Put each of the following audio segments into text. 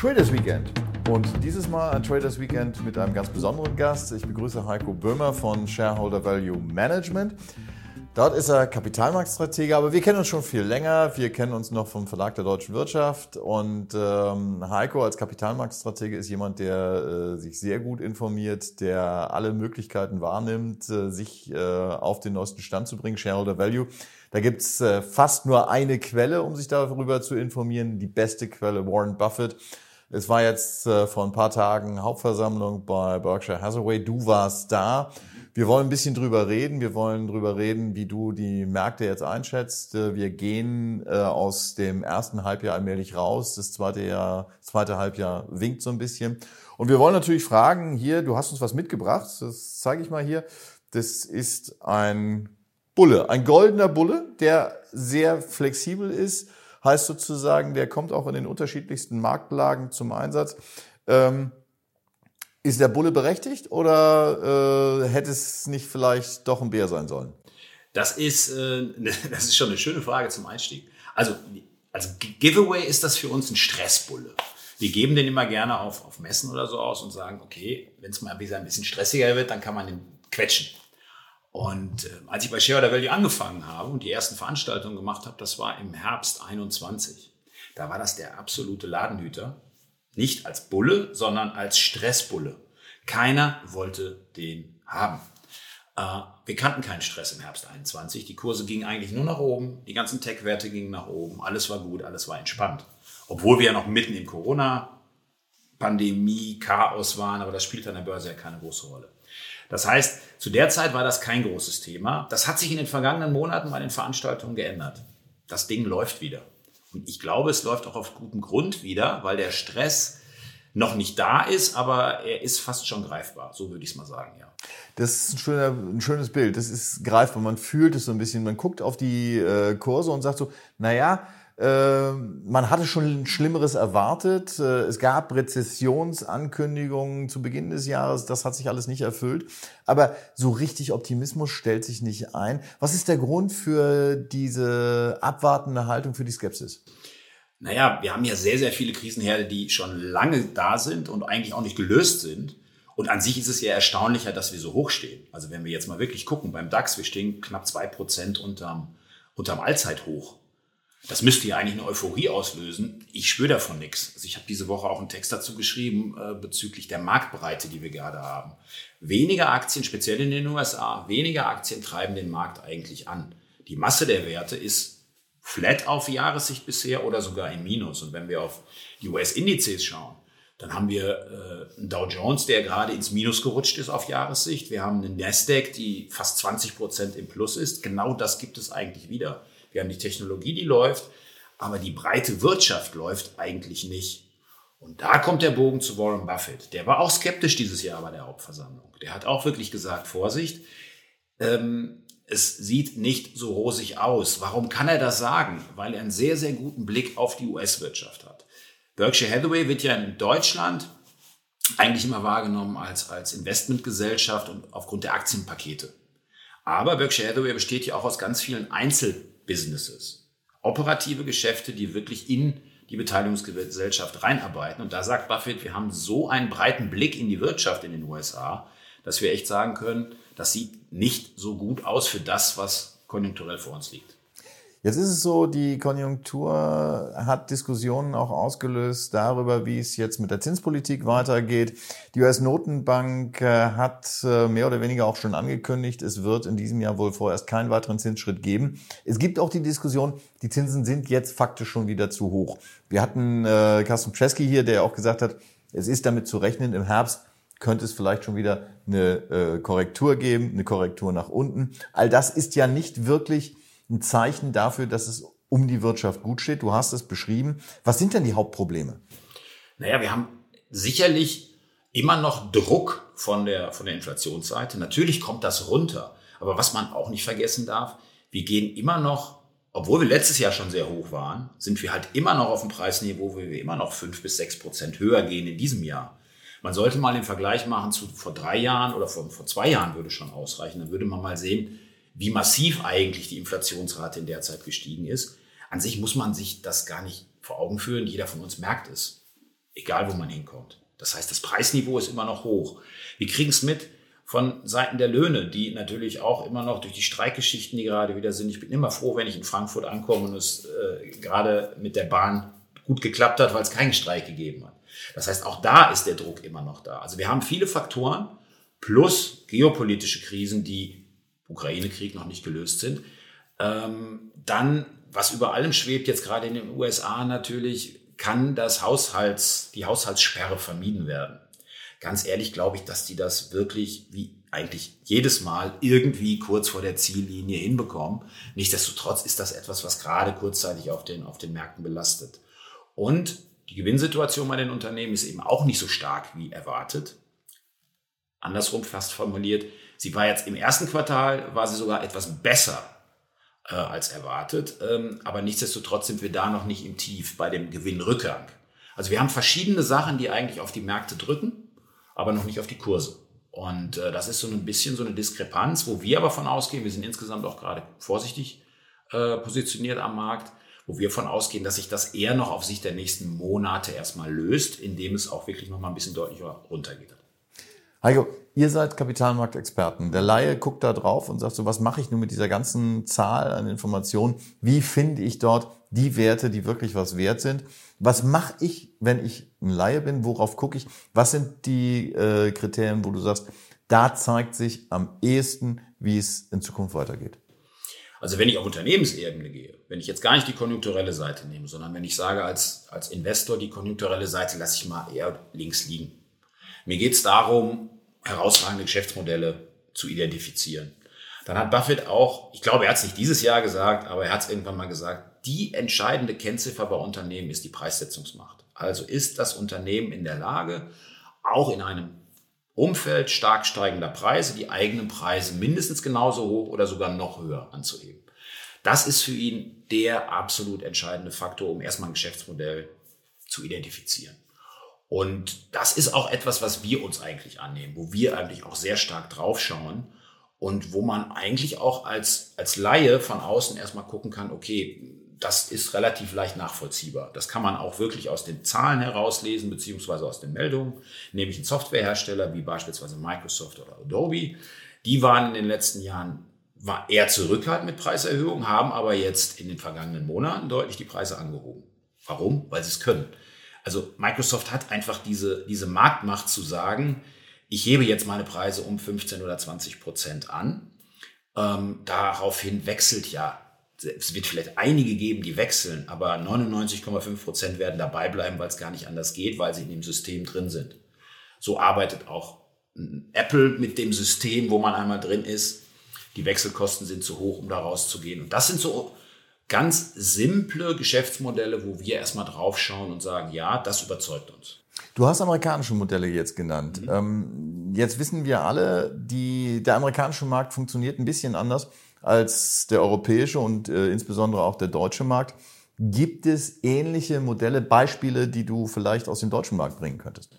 Traders Weekend. Und dieses Mal ein Traders Weekend mit einem ganz besonderen Gast. Ich begrüße Heiko Böhmer von Shareholder Value Management. Dort ist er Kapitalmarktstratege, aber wir kennen uns schon viel länger. Wir kennen uns noch vom Verlag der deutschen Wirtschaft. Und ähm, Heiko als Kapitalmarktstratege ist jemand, der äh, sich sehr gut informiert, der alle Möglichkeiten wahrnimmt, äh, sich äh, auf den neuesten Stand zu bringen. Shareholder Value. Da gibt's äh, fast nur eine Quelle, um sich darüber zu informieren. Die beste Quelle, Warren Buffett. Es war jetzt äh, vor ein paar Tagen Hauptversammlung bei Berkshire Hathaway. Du warst da. Wir wollen ein bisschen drüber reden. Wir wollen drüber reden, wie du die Märkte jetzt einschätzt. Äh, wir gehen äh, aus dem ersten Halbjahr allmählich raus. Das zweite Jahr, zweite Halbjahr winkt so ein bisschen. Und wir wollen natürlich fragen hier, du hast uns was mitgebracht. Das zeige ich mal hier. Das ist ein Bulle, ein goldener Bulle, der sehr flexibel ist. Heißt sozusagen, der kommt auch in den unterschiedlichsten Marktlagen zum Einsatz. Ähm, ist der Bulle berechtigt oder äh, hätte es nicht vielleicht doch ein Bär sein sollen? Das ist, äh, das ist schon eine schöne Frage zum Einstieg. Also als Giveaway ist das für uns ein Stressbulle. Wir geben den immer gerne auf, auf Messen oder so aus und sagen, okay, wenn es mal ein bisschen stressiger wird, dann kann man den quetschen. Und äh, als ich bei Shareholder Value angefangen habe und die ersten Veranstaltungen gemacht habe, das war im Herbst 21. Da war das der absolute Ladenhüter. Nicht als Bulle, sondern als Stressbulle. Keiner wollte den haben. Äh, wir kannten keinen Stress im Herbst 21. Die Kurse gingen eigentlich nur nach oben. Die ganzen Tech-Werte gingen nach oben. Alles war gut, alles war entspannt. Obwohl wir ja noch mitten im Corona-Pandemie, Chaos waren, aber das spielt an der Börse ja keine große Rolle. Das heißt, zu der Zeit war das kein großes Thema. Das hat sich in den vergangenen Monaten bei den Veranstaltungen geändert. Das Ding läuft wieder. Und ich glaube, es läuft auch auf gutem Grund wieder, weil der Stress noch nicht da ist, aber er ist fast schon greifbar. So würde ich es mal sagen, ja. Das ist ein, schöner, ein, schönes Bild. Das ist greifbar. Man fühlt es so ein bisschen. Man guckt auf die äh, Kurse und sagt so, naja, man hatte schon Schlimmeres erwartet. Äh, es gab Rezessionsankündigungen zu Beginn des Jahres. Das hat sich alles nicht erfüllt. Aber so richtig Optimismus stellt sich nicht ein. Was ist der Grund für diese abwartende Haltung, für die Skepsis? Naja, wir haben ja sehr, sehr viele Krisenherde, die schon lange da sind und eigentlich auch nicht gelöst sind. Und an sich ist es ja erstaunlicher, dass wir so hoch stehen. Also wenn wir jetzt mal wirklich gucken, beim DAX, wir stehen knapp zwei Prozent unterm, unterm Allzeithoch. Das müsste ja eigentlich eine Euphorie auslösen. Ich spüre davon nichts. Also ich habe diese Woche auch einen Text dazu geschrieben äh, bezüglich der Marktbreite, die wir gerade haben. Weniger Aktien, speziell in den USA, weniger Aktien treiben den Markt eigentlich an. Die Masse der Werte ist flat auf Jahressicht bisher oder sogar im Minus. Und wenn wir auf die US-Indizes schauen, dann haben wir äh, einen Dow Jones, der gerade ins Minus gerutscht ist auf Jahressicht. Wir haben einen Nasdaq, die fast 20 Prozent im Plus ist. Genau das gibt es eigentlich wieder. Wir haben die Technologie, die läuft, aber die breite Wirtschaft läuft eigentlich nicht. Und da kommt der Bogen zu Warren Buffett. Der war auch skeptisch dieses Jahr bei der Hauptversammlung. Der hat auch wirklich gesagt, Vorsicht, ähm, es sieht nicht so rosig aus. Warum kann er das sagen? Weil er einen sehr, sehr guten Blick auf die US-Wirtschaft hat. Berkshire Hathaway wird ja in Deutschland eigentlich immer wahrgenommen als, als Investmentgesellschaft und aufgrund der Aktienpakete. Aber Berkshire Hathaway besteht ja auch aus ganz vielen Einzel- Businesses. Operative Geschäfte, die wirklich in die Beteiligungsgesellschaft reinarbeiten. Und da sagt Buffett, wir haben so einen breiten Blick in die Wirtschaft in den USA, dass wir echt sagen können, das sieht nicht so gut aus für das, was konjunkturell vor uns liegt. Jetzt ist es so, die Konjunktur hat Diskussionen auch ausgelöst darüber, wie es jetzt mit der Zinspolitik weitergeht. Die US-Notenbank äh, hat äh, mehr oder weniger auch schon angekündigt, es wird in diesem Jahr wohl vorerst keinen weiteren Zinsschritt geben. Es gibt auch die Diskussion, die Zinsen sind jetzt faktisch schon wieder zu hoch. Wir hatten äh, Carsten Pschesky hier, der auch gesagt hat, es ist damit zu rechnen, im Herbst könnte es vielleicht schon wieder eine äh, Korrektur geben, eine Korrektur nach unten. All das ist ja nicht wirklich ein Zeichen dafür, dass es um die Wirtschaft gut steht. Du hast es beschrieben. Was sind denn die Hauptprobleme? Naja, wir haben sicherlich immer noch Druck von der, von der Inflationsseite. Natürlich kommt das runter. Aber was man auch nicht vergessen darf, wir gehen immer noch, obwohl wir letztes Jahr schon sehr hoch waren, sind wir halt immer noch auf dem Preisniveau, wo wir immer noch fünf bis sechs Prozent höher gehen in diesem Jahr. Man sollte mal den Vergleich machen zu vor drei Jahren oder vor, vor zwei Jahren würde schon ausreichen. Dann würde man mal sehen, wie massiv eigentlich die Inflationsrate in der Zeit gestiegen ist. An sich muss man sich das gar nicht vor Augen führen. Jeder von uns merkt es. egal wo man hinkommt. Das heißt, das Preisniveau ist immer noch hoch. Wir kriegen es mit von Seiten der Löhne, die natürlich auch immer noch durch die Streikgeschichten, die gerade wieder sind. Ich bin immer froh, wenn ich in Frankfurt ankomme und es äh, gerade mit der Bahn gut geklappt hat, weil es keinen Streik gegeben hat. Das heißt, auch da ist der Druck immer noch da. Also wir haben viele Faktoren plus geopolitische Krisen, die Ukraine-Krieg noch nicht gelöst sind. Ähm, dann, was über allem schwebt, jetzt gerade in den USA natürlich, kann das Haushalts, die Haushaltssperre vermieden werden. Ganz ehrlich glaube ich, dass die das wirklich wie eigentlich jedes Mal irgendwie kurz vor der Ziellinie hinbekommen. Nichtsdestotrotz ist das etwas, was gerade kurzzeitig auf den, auf den Märkten belastet. Und die Gewinnsituation bei den Unternehmen ist eben auch nicht so stark wie erwartet. Andersrum fast formuliert, sie war jetzt im ersten Quartal, war sie sogar etwas besser äh, als erwartet. Ähm, aber nichtsdestotrotz sind wir da noch nicht im Tief bei dem Gewinnrückgang. Also wir haben verschiedene Sachen, die eigentlich auf die Märkte drücken, aber noch nicht auf die Kurse. Und äh, das ist so ein bisschen so eine Diskrepanz, wo wir aber von ausgehen, wir sind insgesamt auch gerade vorsichtig äh, positioniert am Markt, wo wir von ausgehen, dass sich das eher noch auf Sicht der nächsten Monate erstmal löst, indem es auch wirklich noch mal ein bisschen deutlicher runtergeht. Heiko, ihr seid Kapitalmarktexperten. Der Laie guckt da drauf und sagt so, was mache ich nun mit dieser ganzen Zahl an Informationen? Wie finde ich dort die Werte, die wirklich was wert sind? Was mache ich, wenn ich ein Laie bin? Worauf gucke ich? Was sind die äh, Kriterien, wo du sagst, da zeigt sich am ehesten, wie es in Zukunft weitergeht? Also wenn ich auf Unternehmensebene gehe, wenn ich jetzt gar nicht die konjunkturelle Seite nehme, sondern wenn ich sage, als, als Investor, die konjunkturelle Seite lasse ich mal eher links liegen. Mir geht es darum, herausragende Geschäftsmodelle zu identifizieren. Dann hat Buffett auch, ich glaube, er hat es nicht dieses Jahr gesagt, aber er hat es irgendwann mal gesagt, die entscheidende Kennziffer bei Unternehmen ist die Preissetzungsmacht. Also ist das Unternehmen in der Lage, auch in einem Umfeld stark steigender Preise die eigenen Preise mindestens genauso hoch oder sogar noch höher anzuheben. Das ist für ihn der absolut entscheidende Faktor, um erstmal ein Geschäftsmodell zu identifizieren. Und das ist auch etwas, was wir uns eigentlich annehmen, wo wir eigentlich auch sehr stark draufschauen und wo man eigentlich auch als, als Laie von außen erstmal gucken kann, okay, das ist relativ leicht nachvollziehbar. Das kann man auch wirklich aus den Zahlen herauslesen, beziehungsweise aus den Meldungen, nämlich ein Softwarehersteller wie beispielsweise Microsoft oder Adobe. Die waren in den letzten Jahren war eher zurückhaltend mit Preiserhöhungen, haben aber jetzt in den vergangenen Monaten deutlich die Preise angehoben. Warum? Weil sie es können. Also Microsoft hat einfach diese, diese Marktmacht zu sagen, ich hebe jetzt meine Preise um 15 oder 20 Prozent an. Ähm, daraufhin wechselt ja, es wird vielleicht einige geben, die wechseln, aber 99,5 Prozent werden dabei bleiben, weil es gar nicht anders geht, weil sie in dem System drin sind. So arbeitet auch Apple mit dem System, wo man einmal drin ist. Die Wechselkosten sind zu hoch, um da rauszugehen. Und das sind so ganz simple Geschäftsmodelle, wo wir erstmal draufschauen und sagen, ja, das überzeugt uns. Du hast amerikanische Modelle jetzt genannt. Mhm. Ähm, jetzt wissen wir alle, die, der amerikanische Markt funktioniert ein bisschen anders als der europäische und äh, insbesondere auch der deutsche Markt. Gibt es ähnliche Modelle, Beispiele, die du vielleicht aus dem deutschen Markt bringen könntest?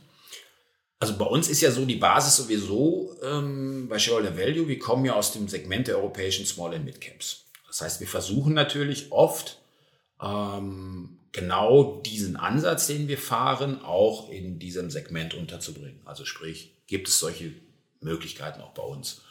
Also bei uns ist ja so die Basis sowieso ähm, bei Shareholder Value, wir kommen ja aus dem Segment der europäischen Small and Mid Caps. Das heißt, wir versuchen natürlich oft ähm, genau diesen Ansatz, den wir fahren, auch in diesem Segment unterzubringen. Also sprich, gibt es solche Möglichkeiten auch bei uns.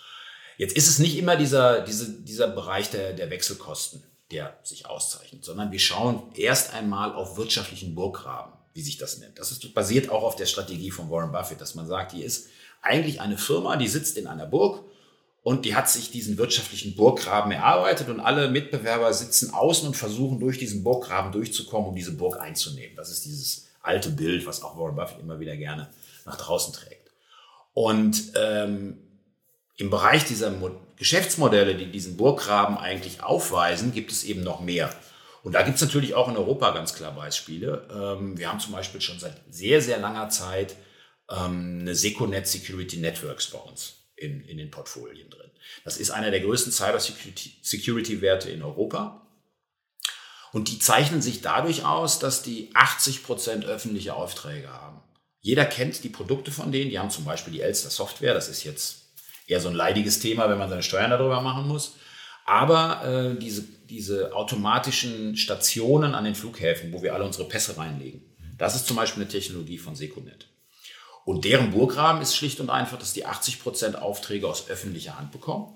Jetzt ist es nicht immer dieser, diese, dieser Bereich der, der Wechselkosten, der sich auszeichnet, sondern wir schauen erst einmal auf wirtschaftlichen Burggraben, wie sich das nennt. Das ist, basiert auch auf der Strategie von Warren Buffett, dass man sagt, hier ist eigentlich eine Firma, die sitzt in einer Burg und die hat sich diesen wirtschaftlichen Burggraben erarbeitet und alle Mitbewerber sitzen außen und versuchen durch diesen Burggraben durchzukommen, um diese Burg einzunehmen. Das ist dieses alte Bild, was auch Warren Buffett immer wieder gerne nach draußen trägt. Und ähm, im Bereich dieser Mo Geschäftsmodelle, die diesen Burggraben eigentlich aufweisen, gibt es eben noch mehr. Und da gibt es natürlich auch in Europa ganz klar Beispiele. Ähm, wir haben zum Beispiel schon seit sehr, sehr langer Zeit ähm, eine Seconet Security Networks bei uns in, in den Portfolien drin. Das ist einer der größten Cyber-Security-Werte in Europa. Und die zeichnen sich dadurch aus, dass die 80 Prozent öffentliche Aufträge haben. Jeder kennt die Produkte von denen. Die haben zum Beispiel die Elster Software. Das ist jetzt eher so ein leidiges Thema, wenn man seine Steuern darüber machen muss. Aber äh, diese, diese automatischen Stationen an den Flughäfen, wo wir alle unsere Pässe reinlegen, Das ist zum Beispiel eine Technologie von Seconet. Und deren Burggraben ist schlicht und einfach, dass die 80 Prozent Aufträge aus öffentlicher Hand bekommen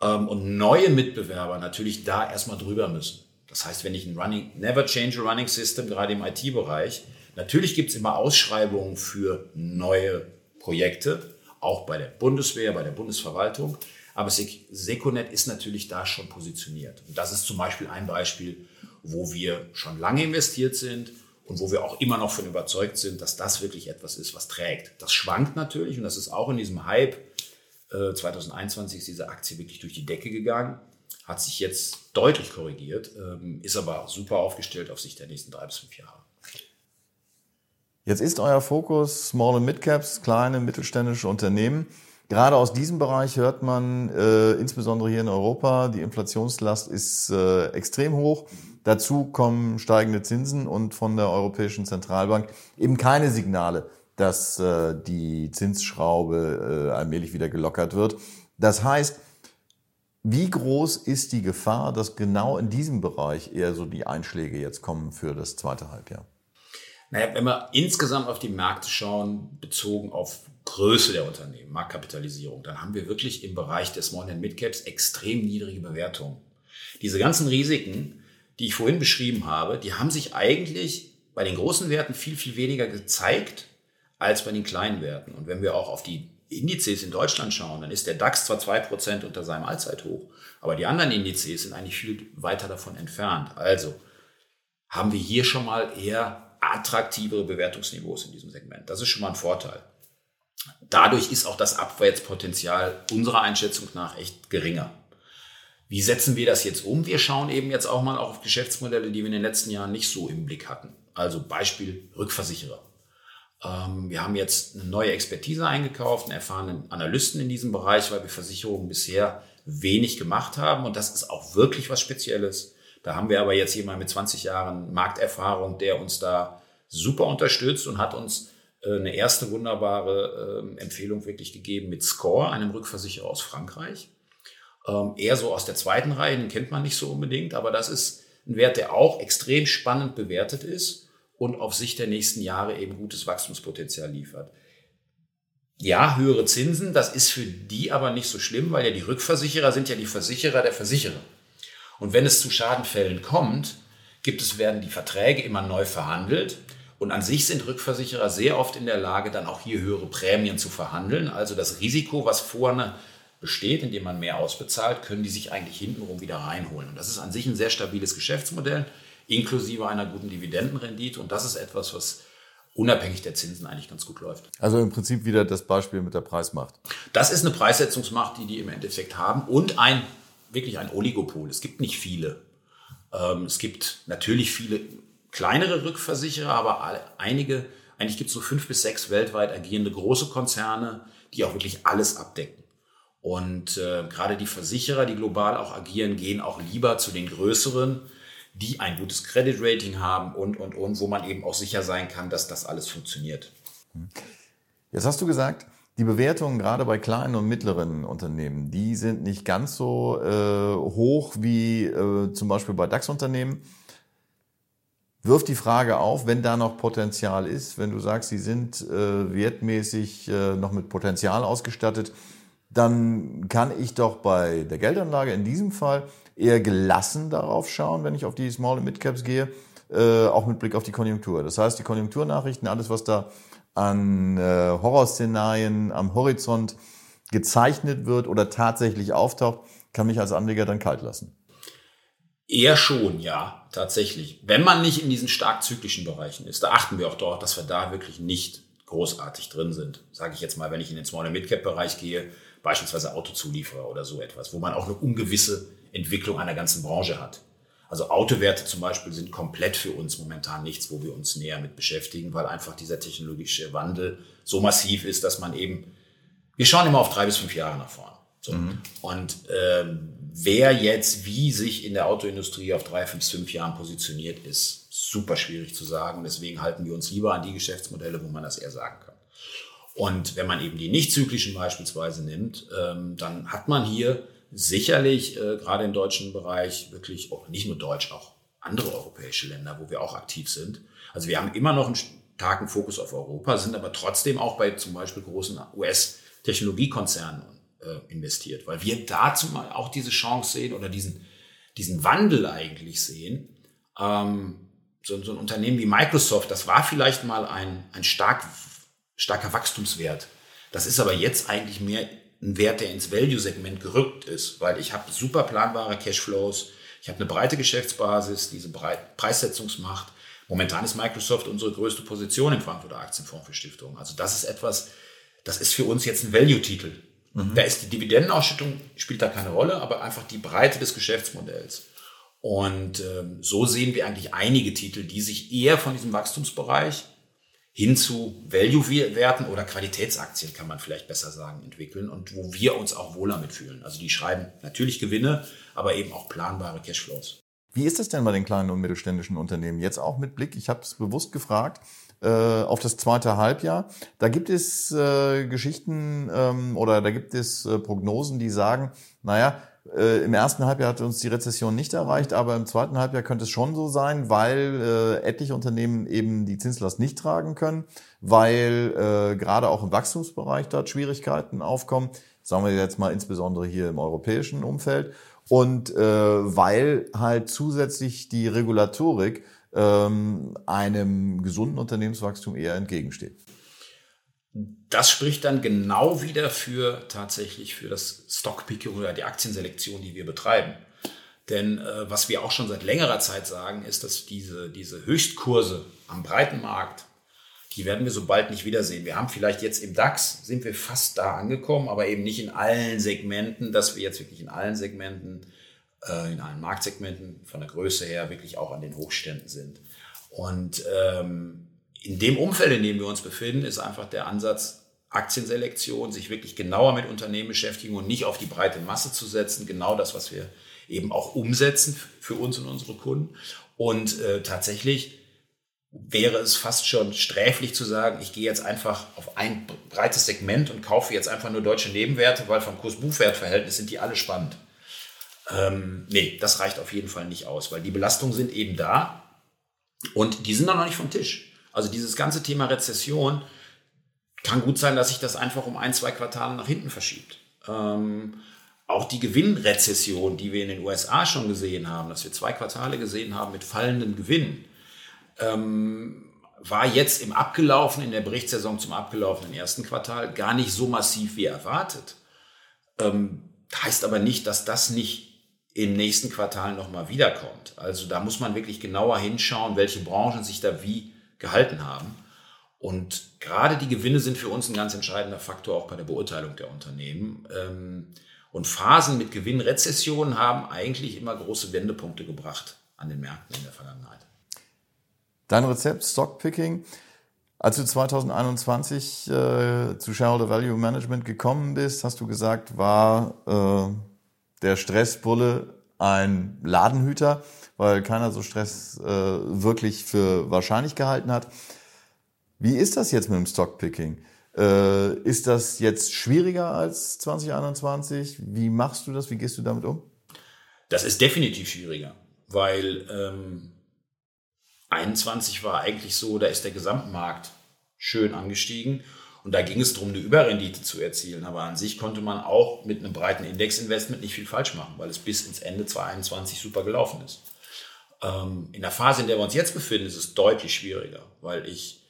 ähm, und neue Mitbewerber natürlich da erstmal drüber müssen. Das heißt, wenn ich ein Running, Never Change a Running System, gerade im IT-Bereich, natürlich gibt es immer Ausschreibungen für neue Projekte, auch bei der Bundeswehr, bei der Bundesverwaltung. Aber Seconet ist natürlich da schon positioniert. Und das ist zum Beispiel ein Beispiel, wo wir schon lange investiert sind und wo wir auch immer noch von überzeugt sind, dass das wirklich etwas ist, was trägt. Das schwankt natürlich und das ist auch in diesem Hype. Äh, 2021 ist diese Aktie wirklich durch die Decke gegangen, hat sich jetzt deutlich korrigiert, ähm, ist aber super aufgestellt auf Sicht der nächsten drei bis fünf Jahre. Jetzt ist euer Fokus Small and Mid Caps, kleine mittelständische Unternehmen. Gerade aus diesem Bereich hört man, äh, insbesondere hier in Europa, die Inflationslast ist äh, extrem hoch. Dazu kommen steigende Zinsen und von der Europäischen Zentralbank eben keine Signale, dass äh, die Zinsschraube äh, allmählich wieder gelockert wird. Das heißt, wie groß ist die Gefahr, dass genau in diesem Bereich eher so die Einschläge jetzt kommen für das zweite Halbjahr? Naja, wenn wir insgesamt auf die Märkte schauen, bezogen auf Größe der Unternehmen, Marktkapitalisierung, dann haben wir wirklich im Bereich des Small and Mid Caps extrem niedrige Bewertungen. Diese ganzen Risiken, die ich vorhin beschrieben habe, die haben sich eigentlich bei den großen Werten viel, viel weniger gezeigt als bei den kleinen Werten. Und wenn wir auch auf die Indizes in Deutschland schauen, dann ist der DAX zwar zwei Prozent unter seinem Allzeithoch, aber die anderen Indizes sind eigentlich viel weiter davon entfernt. Also haben wir hier schon mal eher attraktivere Bewertungsniveaus in diesem Segment. Das ist schon mal ein Vorteil. Dadurch ist auch das Abwärtspotenzial unserer Einschätzung nach echt geringer. Wie setzen wir das jetzt um? Wir schauen eben jetzt auch mal auf Geschäftsmodelle, die wir in den letzten Jahren nicht so im Blick hatten. Also Beispiel Rückversicherer. Ähm, wir haben jetzt eine neue Expertise eingekauft, einen erfahrenen Analysten in diesem Bereich, weil wir Versicherungen bisher wenig gemacht haben. Und das ist auch wirklich was Spezielles. Da haben wir aber jetzt jemand mit 20 Jahren Markterfahrung, der uns da super unterstützt und hat uns äh, eine erste wunderbare ähm, Empfehlung wirklich gegeben mit Score, einem Rückversicherer aus Frankreich. Ähm, eher so aus der zweiten Reihe, den kennt man nicht so unbedingt, aber das ist ein Wert, der auch extrem spannend bewertet ist und auf Sicht der nächsten Jahre eben gutes Wachstumspotenzial liefert. Ja, höhere Zinsen, das ist für die aber nicht so schlimm, weil ja die Rückversicherer sind ja die Versicherer der Versicherer. Und wenn es zu Schadenfällen kommt, gibt es, werden die Verträge immer neu verhandelt. Und an sich sind Rückversicherer sehr oft in der Lage, dann auch hier höhere Prämien zu verhandeln. Also das Risiko, was vorne besteht, indem man mehr ausbezahlt, können die sich eigentlich hintenrum wieder reinholen. Und das ist an sich ein sehr stabiles Geschäftsmodell, inklusive einer guten Dividendenrendite. Und das ist etwas, was unabhängig der Zinsen eigentlich ganz gut läuft. Also im Prinzip wieder das Beispiel mit der Preismacht. Das ist eine Preissetzungsmacht, die die im Endeffekt haben und ein wirklich ein Oligopol. Es gibt nicht viele. Ähm, es gibt natürlich viele kleinere Rückversicherer, aber einige, eigentlich gibt es so fünf bis sechs weltweit agierende große Konzerne, die auch wirklich alles abdecken. Und äh, gerade die Versicherer, die global auch agieren, gehen auch lieber zu den größeren, die ein gutes Credit Rating haben und, und, und, wo man eben auch sicher sein kann, dass das alles funktioniert. Jetzt hast du gesagt, die Bewertungen gerade bei kleinen und mittleren Unternehmen, die sind nicht ganz so äh, hoch wie äh, zum Beispiel bei DAX-Unternehmen. Wirft die Frage auf, wenn da noch Potenzial ist, wenn du sagst, sie sind äh, wertmäßig äh, noch mit Potenzial ausgestattet, dann kann ich doch bei der Geldanlage in diesem Fall eher gelassen darauf schauen, wenn ich auf die Small- und Mid-Caps gehe, äh, auch mit Blick auf die Konjunktur. Das heißt, die Konjunkturnachrichten, alles, was da an äh, Horrorszenarien am Horizont gezeichnet wird oder tatsächlich auftaucht, kann mich als Anleger dann kalt lassen. Eher schon, ja, tatsächlich. Wenn man nicht in diesen stark zyklischen Bereichen ist, da achten wir auch dort, dass wir da wirklich nicht großartig drin sind. Sage ich jetzt mal, wenn ich in den Small- und Mid-Cap-Bereich gehe, beispielsweise Autozulieferer oder so etwas, wo man auch eine ungewisse Entwicklung einer ganzen Branche hat. Also Autowerte zum Beispiel sind komplett für uns momentan nichts, wo wir uns näher mit beschäftigen, weil einfach dieser technologische Wandel so massiv ist, dass man eben, wir schauen immer auf drei bis fünf Jahre nach vorne. So. Mhm. Und ähm, wer jetzt wie sich in der Autoindustrie auf drei, fünf, fünf Jahren positioniert, ist super schwierig zu sagen. Deswegen halten wir uns lieber an die Geschäftsmodelle, wo man das eher sagen kann. Und wenn man eben die nicht zyklischen beispielsweise nimmt, ähm, dann hat man hier sicherlich äh, gerade im deutschen Bereich wirklich, auch nicht nur deutsch, auch andere europäische Länder, wo wir auch aktiv sind. Also wir haben immer noch einen starken Fokus auf Europa, sind aber trotzdem auch bei zum Beispiel großen US-Technologiekonzernen äh, investiert, weil wir dazu mal auch diese Chance sehen oder diesen, diesen Wandel eigentlich sehen. Ähm, so, so ein Unternehmen wie Microsoft, das war vielleicht mal ein, ein stark, starker Wachstumswert. Das ist aber jetzt eigentlich mehr ein Wert, der ins Value-Segment gerückt ist, weil ich habe super planbare Cashflows, ich habe eine breite Geschäftsbasis, diese Breit Preissetzungsmacht. Momentan ist Microsoft unsere größte Position im Frankfurter Aktienfonds für Stiftungen. Also das ist etwas, das ist für uns jetzt ein Value-Titel. Mhm. Da ist die Dividendenausschüttung, spielt da keine Rolle, aber einfach die Breite des Geschäftsmodells. Und ähm, so sehen wir eigentlich einige Titel, die sich eher von diesem Wachstumsbereich hin zu Value-Werten oder Qualitätsaktien, kann man vielleicht besser sagen, entwickeln und wo wir uns auch wohler mitfühlen. Also die schreiben natürlich Gewinne, aber eben auch planbare Cashflows. Wie ist es denn bei den kleinen und mittelständischen Unternehmen? Jetzt auch mit Blick, ich habe es bewusst gefragt, äh, auf das zweite Halbjahr. Da gibt es äh, Geschichten ähm, oder da gibt es äh, Prognosen, die sagen, naja, äh, im ersten Halbjahr hat uns die Rezession nicht erreicht, aber im zweiten Halbjahr könnte es schon so sein, weil äh, etliche Unternehmen eben die Zinslast nicht tragen können, weil äh, gerade auch im Wachstumsbereich dort Schwierigkeiten aufkommen, sagen wir jetzt mal insbesondere hier im europäischen Umfeld und äh, weil halt zusätzlich die Regulatorik ähm, einem gesunden Unternehmenswachstum eher entgegensteht. Das spricht dann genau wieder für tatsächlich für das Stockpicking oder die Aktienselektion, die wir betreiben. Denn äh, was wir auch schon seit längerer Zeit sagen, ist, dass diese, diese Höchstkurse am breiten Markt, die werden wir so bald nicht wiedersehen. Wir haben vielleicht jetzt im DAX, sind wir fast da angekommen, aber eben nicht in allen Segmenten, dass wir jetzt wirklich in allen Segmenten äh, in allen Marktsegmenten von der Größe her wirklich auch an den Hochständen sind. Und ähm, in dem Umfeld, in dem wir uns befinden, ist einfach der Ansatz Aktienselektion, sich wirklich genauer mit Unternehmen beschäftigen und nicht auf die breite Masse zu setzen. Genau das, was wir eben auch umsetzen für uns und unsere Kunden. Und äh, tatsächlich wäre es fast schon sträflich zu sagen, ich gehe jetzt einfach auf ein breites Segment und kaufe jetzt einfach nur deutsche Nebenwerte, weil vom Kurs-Buchwert-Verhältnis sind die alle spannend. Ähm, nee, das reicht auf jeden Fall nicht aus, weil die Belastungen sind eben da und die sind noch nicht vom Tisch. Also dieses ganze Thema Rezession kann gut sein, dass sich das einfach um ein, zwei Quartale nach hinten verschiebt. Ähm, auch die Gewinnrezession, die wir in den USA schon gesehen haben, dass wir zwei Quartale gesehen haben mit fallendem Gewinn, ähm, war jetzt im abgelaufenen, in der Berichtssaison zum abgelaufenen ersten Quartal gar nicht so massiv wie erwartet. Ähm, heißt aber nicht, dass das nicht im nächsten Quartal nochmal wiederkommt. Also da muss man wirklich genauer hinschauen, welche Branchen sich da wie gehalten haben. Und gerade die Gewinne sind für uns ein ganz entscheidender Faktor auch bei der Beurteilung der Unternehmen. Ähm, und Phasen mit Gewinnrezessionen haben eigentlich immer große Wendepunkte gebracht an den Märkten in der Vergangenheit. Dein Rezept Stockpicking. Als du 2021 äh, zu Shareholder Value Management gekommen bist, hast du gesagt, war äh, der Stressbulle ein Ladenhüter, weil keiner so Stress äh, wirklich für wahrscheinlich gehalten hat. Wie ist das jetzt mit dem Stockpicking? Äh, ist das jetzt schwieriger als 2021? Wie machst du das? Wie gehst du damit um? Das ist definitiv schwieriger, weil ähm, 21 war eigentlich so, da ist der Gesamtmarkt schön angestiegen und da ging es darum, eine Überrendite zu erzielen. Aber an sich konnte man auch mit einem breiten Indexinvestment nicht viel falsch machen, weil es bis ins Ende 2021 super gelaufen ist. Ähm, in der Phase, in der wir uns jetzt befinden, ist es deutlich schwieriger, weil ich,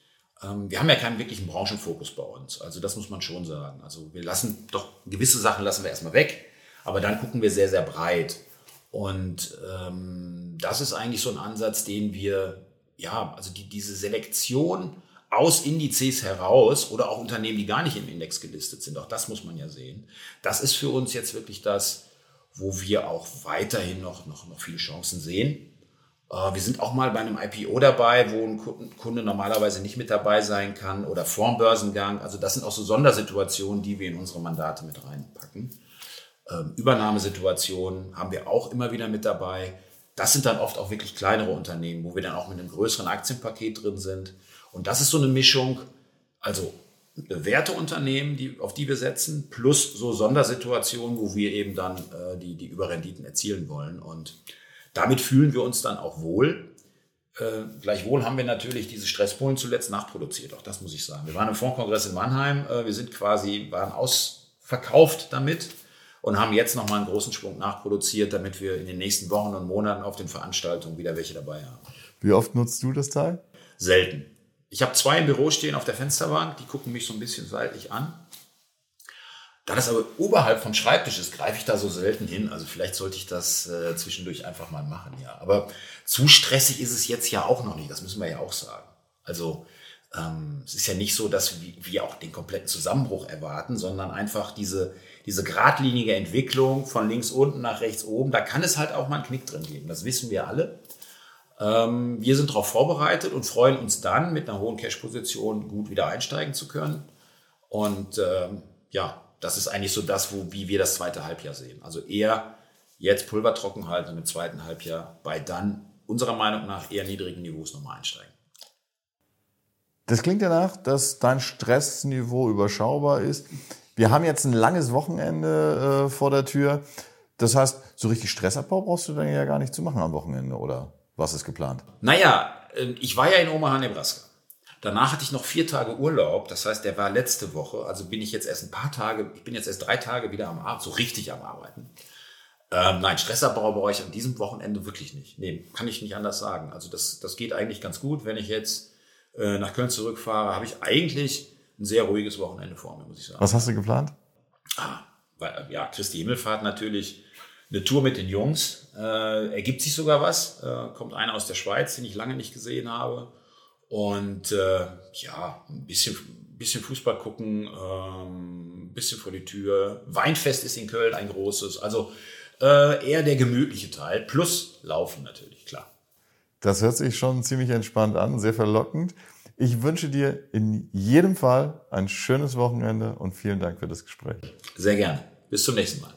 ähm, wir haben ja keinen wirklichen Branchenfokus bei uns. Also das muss man schon sagen. Also wir lassen doch gewisse Sachen lassen wir erstmal weg, aber dann gucken wir sehr, sehr breit. Und ähm, das ist eigentlich so ein Ansatz, den wir, ja, also die, diese Selektion aus Indizes heraus oder auch Unternehmen, die gar nicht im Index gelistet sind, auch das muss man ja sehen. Das ist für uns jetzt wirklich das, wo wir auch weiterhin noch, noch, noch viele Chancen sehen. Äh, wir sind auch mal bei einem IPO dabei, wo ein Kunde normalerweise nicht mit dabei sein kann oder vor dem Börsengang. Also das sind auch so Sondersituationen, die wir in unsere Mandate mit reinpacken. Ähm, Übernahmesituationen haben wir auch immer wieder mit dabei. Das sind dann oft auch wirklich kleinere Unternehmen, wo wir dann auch mit einem größeren Aktienpaket drin sind. Und das ist so eine Mischung, also Werteunternehmen, die, auf die wir setzen, plus so Sondersituationen, wo wir eben dann äh, die, die Überrenditen erzielen wollen. Und Damit fühlen wir uns dann auch wohl. Äh, gleichwohl haben wir natürlich diese Stresspolen zuletzt nachproduziert, auch das muss ich sagen. Wir waren im Fondkongress in Mannheim, äh, wir sind quasi, waren ausverkauft damit und haben jetzt nochmal einen großen Schwung nachproduziert, damit wir in den nächsten Wochen und Monaten auf den Veranstaltungen wieder welche dabei haben. Wie oft nutzt du das Teil? Selten. Ich habe zwei im Büro stehen auf der Fensterbank, die gucken mich so ein bisschen seitlich an. Da das aber oberhalb vom Schreibtisch ist, greife ich da so selten hin. Also vielleicht sollte ich das äh, zwischendurch einfach mal machen, ja. Aber zu stressig ist es jetzt ja auch noch nicht, das müssen wir ja auch sagen. Also ähm, es ist ja nicht so, dass wir auch den kompletten Zusammenbruch erwarten, sondern einfach diese, diese geradlinige Entwicklung von links unten nach rechts oben, da kann es halt auch mal einen Knick drin geben. Das wissen wir alle. Ähm, wir sind darauf vorbereitet und freuen uns dann, mit einer hohen Cash-Position gut wieder einsteigen zu können. Und ähm, ja, das ist eigentlich so das, wo, wie wir das zweite Halbjahr sehen. Also eher jetzt Pulver trocken halten und im zweiten Halbjahr bei dann unserer Meinung nach eher niedrigen Niveaus nochmal einsteigen. Das klingt danach, dass dein Stressniveau überschaubar ist. Wir haben jetzt ein langes Wochenende äh, vor der Tür. Das heißt, so richtig Stressabbau brauchst du dann ja gar nicht zu machen am Wochenende, oder? Was ist geplant? Naja, ähm, ich war ja in Omaha, Nebraska. Danach hatte ich noch vier Tage Urlaub. Das heißt, der war letzte Woche. Also bin ich jetzt erst ein paar Tage, ich bin jetzt erst drei Tage wieder am Arbeiten, so richtig am Arbeiten. Ähm, nein, Stressabbau brauche ich an diesem Wochenende wirklich nicht. Nee, kann ich nicht anders sagen. Also das, das geht eigentlich ganz gut. Wenn ich jetzt äh, nach Köln zurückfahre, habe ich eigentlich ein sehr ruhiges Wochenende vor mir, muss ich sagen. Was hast du geplant? Ah, weil, ja, Christi Himmelfahrt natürlich eine Tour mit den Jungs. Äh, ergibt sich sogar was. Äh, kommt einer aus der Schweiz, den ich lange nicht gesehen habe. Und äh, ja, ein bisschen, bisschen Fußball gucken, ähm, ein bisschen vor die Tür. Weinfest ist in Köln ein großes. Also äh, eher der gemütliche Teil. Plus Laufen natürlich, klar. Das hört sich schon ziemlich entspannt an, sehr verlockend. Ich wünsche dir in jedem Fall ein schönes Wochenende und vielen Dank für das Gespräch. Sehr gerne. Bis zum nächsten Mal.